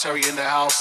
Terry in the house.